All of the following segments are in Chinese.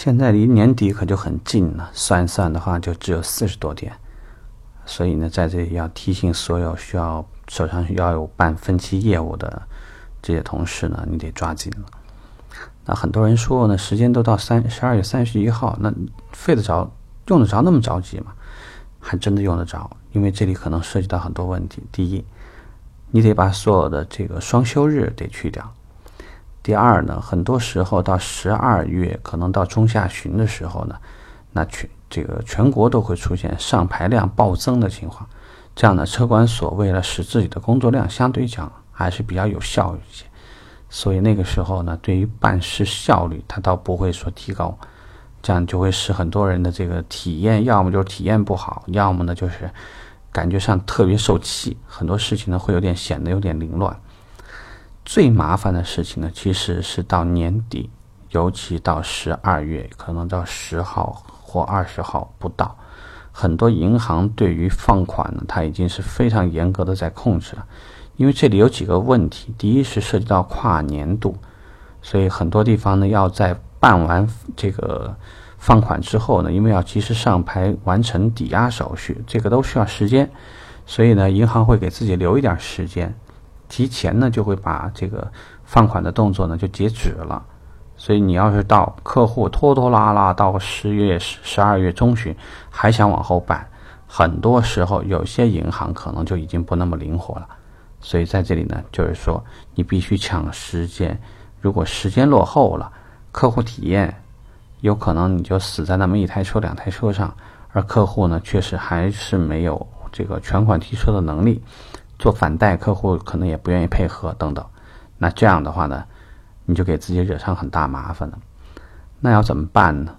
现在离年底可就很近了，算一算的话就只有四十多天，所以呢，在这里要提醒所有需要手上要有办分期业务的这些同事呢，你得抓紧了。那很多人说呢，时间都到三十二月三十一号，那费得着用得着那么着急吗？还真的用得着，因为这里可能涉及到很多问题。第一，你得把所有的这个双休日得去掉。第二呢，很多时候到十二月，可能到中下旬的时候呢，那全这个全国都会出现上牌量暴增的情况。这样呢车管所为了使自己的工作量相对讲还是比较有效一些，所以那个时候呢，对于办事效率，它倒不会说提高。这样就会使很多人的这个体验，要么就是体验不好，要么呢就是感觉上特别受气，很多事情呢会有点显得有点凌乱。最麻烦的事情呢，其实是到年底，尤其到十二月，可能到十号或二十号不到，很多银行对于放款呢，它已经是非常严格的在控制了。因为这里有几个问题，第一是涉及到跨年度，所以很多地方呢要在办完这个放款之后呢，因为要及时上牌完成抵押手续，这个都需要时间，所以呢，银行会给自己留一点时间。提前呢，就会把这个放款的动作呢就截止了，所以你要是到客户拖拖拉拉到十月十十二月中旬还想往后办，很多时候有些银行可能就已经不那么灵活了。所以在这里呢，就是说你必须抢时间，如果时间落后了，客户体验有可能你就死在那么一台车两台车上，而客户呢确实还是没有这个全款提车的能力。做反贷，客户可能也不愿意配合等等，那这样的话呢，你就给自己惹上很大麻烦了。那要怎么办呢？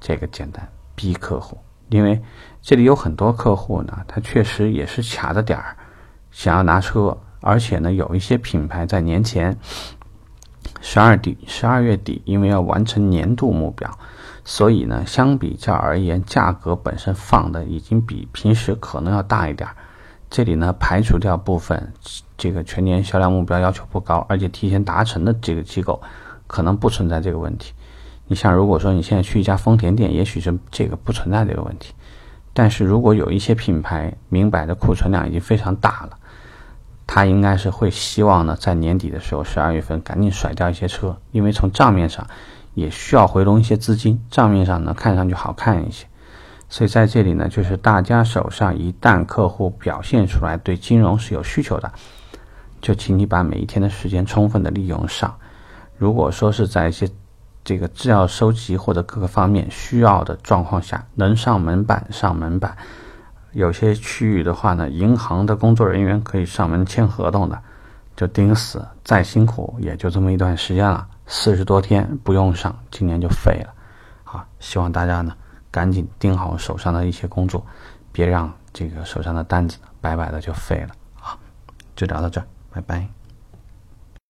这个简单，逼客户，因为这里有很多客户呢，他确实也是卡着点儿想要拿车，而且呢，有一些品牌在年前十二底、十二月底，因为要完成年度目标，所以呢，相比较而言，价格本身放的已经比平时可能要大一点儿。这里呢，排除掉部分这个全年销量目标要求不高，而且提前达成的这个机构，可能不存在这个问题。你像如果说你现在去一家丰田店，也许是这个不存在这个问题。但是如果有一些品牌明摆的库存量已经非常大了，他应该是会希望呢，在年底的时候，十二月份赶紧甩掉一些车，因为从账面上也需要回笼一些资金，账面上呢看上去好看一些。所以在这里呢，就是大家手上一旦客户表现出来对金融是有需求的，就请你把每一天的时间充分的利用上。如果说是在一些这个资料收集或者各个方面需要的状况下，能上门板上门板。有些区域的话呢，银行的工作人员可以上门签合同的，就盯死，再辛苦也就这么一段时间了，四十多天不用上，今年就废了。好，希望大家呢。赶紧盯好手上的一些工作，别让这个手上的单子白白的就废了啊！就聊到这儿，拜拜。